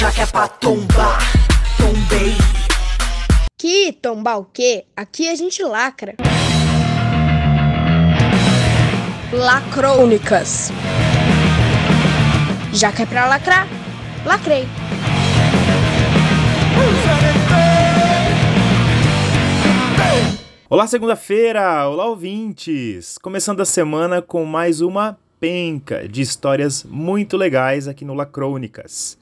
já que é pra tombar, tombei. Que tombar o quê? Aqui a gente lacra. Lacrônicas. Já que é pra lacrar, lacrei. Olá, segunda-feira! Olá, ouvintes! Começando a semana com mais uma penca de histórias muito legais aqui no Lacrônicas.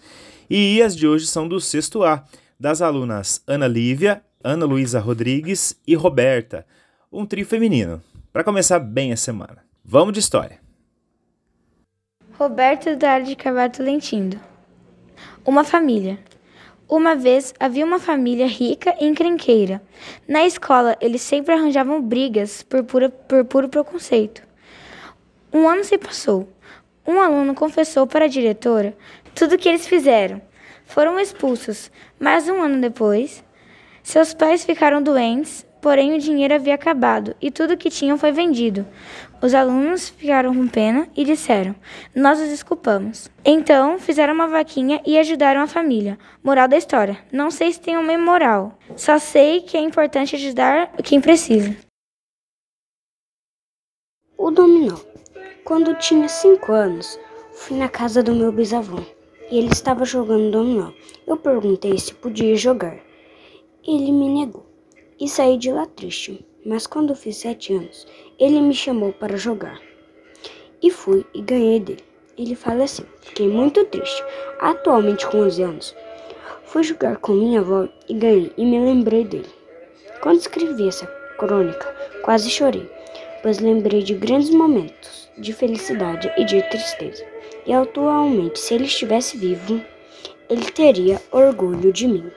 E as de hoje são do sexto A, das alunas Ana Lívia, Ana Luísa Rodrigues e Roberta, um trio feminino, para começar bem a semana. Vamos de história! Roberto Eduardo de Carvalho Tolentino. Uma família. Uma vez havia uma família rica e encrenqueira. Na escola, eles sempre arranjavam brigas por, pura, por puro preconceito. Um ano se passou. Um aluno confessou para a diretora tudo o que eles fizeram. Foram expulsos, mas um ano depois, seus pais ficaram doentes porém o dinheiro havia acabado e tudo que tinham foi vendido. Os alunos ficaram com pena e disseram: Nós os desculpamos. Então fizeram uma vaquinha e ajudaram a família. Moral da história: Não sei se tem uma moral, só sei que é importante ajudar quem precisa. O dominó. Quando tinha cinco anos, fui na casa do meu bisavô e ele estava jogando dominó. Eu perguntei se podia jogar. Ele me negou e saí de lá triste. Mas quando fiz sete anos, ele me chamou para jogar. E fui e ganhei dele. Ele faleceu. Fiquei muito triste. Atualmente com 11 anos, fui jogar com minha avó e ganhei e me lembrei dele. Quando escrevi essa crônica, quase chorei, pois lembrei de grandes momentos de felicidade e de tristeza. E atualmente, se ele estivesse vivo, ele teria orgulho de mim.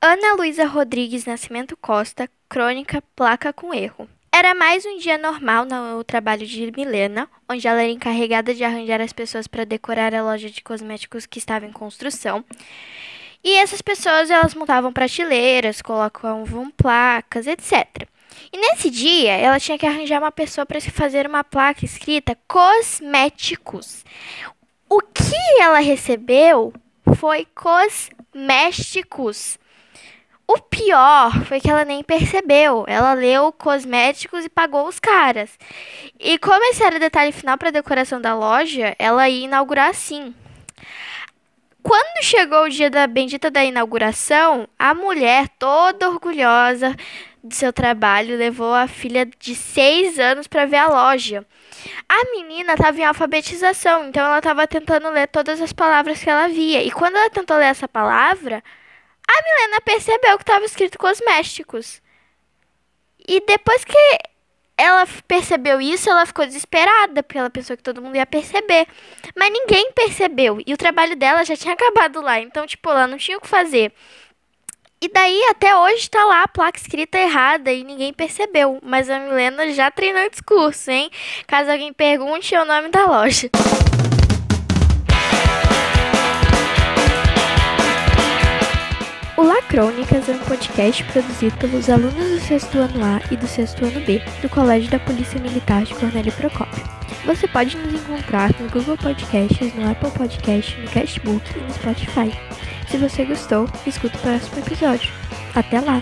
Ana Luísa Rodrigues Nascimento Costa, crônica Placa com Erro. Era mais um dia normal no trabalho de Milena, onde ela era encarregada de arranjar as pessoas para decorar a loja de cosméticos que estava em construção. E essas pessoas elas montavam prateleiras, colocavam placas, etc. E nesse dia ela tinha que arranjar uma pessoa para se fazer uma placa escrita cosméticos. O que ela recebeu foi cosméticos. O pior foi que ela nem percebeu. Ela leu cosméticos e pagou os caras. E como esse era o detalhe final para a decoração da loja, ela ia inaugurar assim. Quando chegou o dia da bendita da inauguração, a mulher, toda orgulhosa do seu trabalho, levou a filha de seis anos para ver a loja. A menina estava em alfabetização, então ela estava tentando ler todas as palavras que ela via. E quando ela tentou ler essa palavra, a Milena percebeu que estava escrito cosméticos. E depois que ela percebeu isso, ela ficou desesperada, porque ela pensou que todo mundo ia perceber. Mas ninguém percebeu. E o trabalho dela já tinha acabado lá. Então, tipo, ela não tinha o que fazer. E daí, até hoje, tá lá a placa escrita errada e ninguém percebeu. Mas a Milena já treinou o discurso, hein? Caso alguém pergunte, é o nome da loja. O Lacrônicas é um podcast produzido pelos alunos do sexto ano A e do sexto ano B do Colégio da Polícia Militar de Cornélio Procópio. Você pode nos encontrar no Google Podcasts, no Apple Podcasts, no Castbook e no Spotify. Se você gostou, escuta o próximo episódio. Até lá!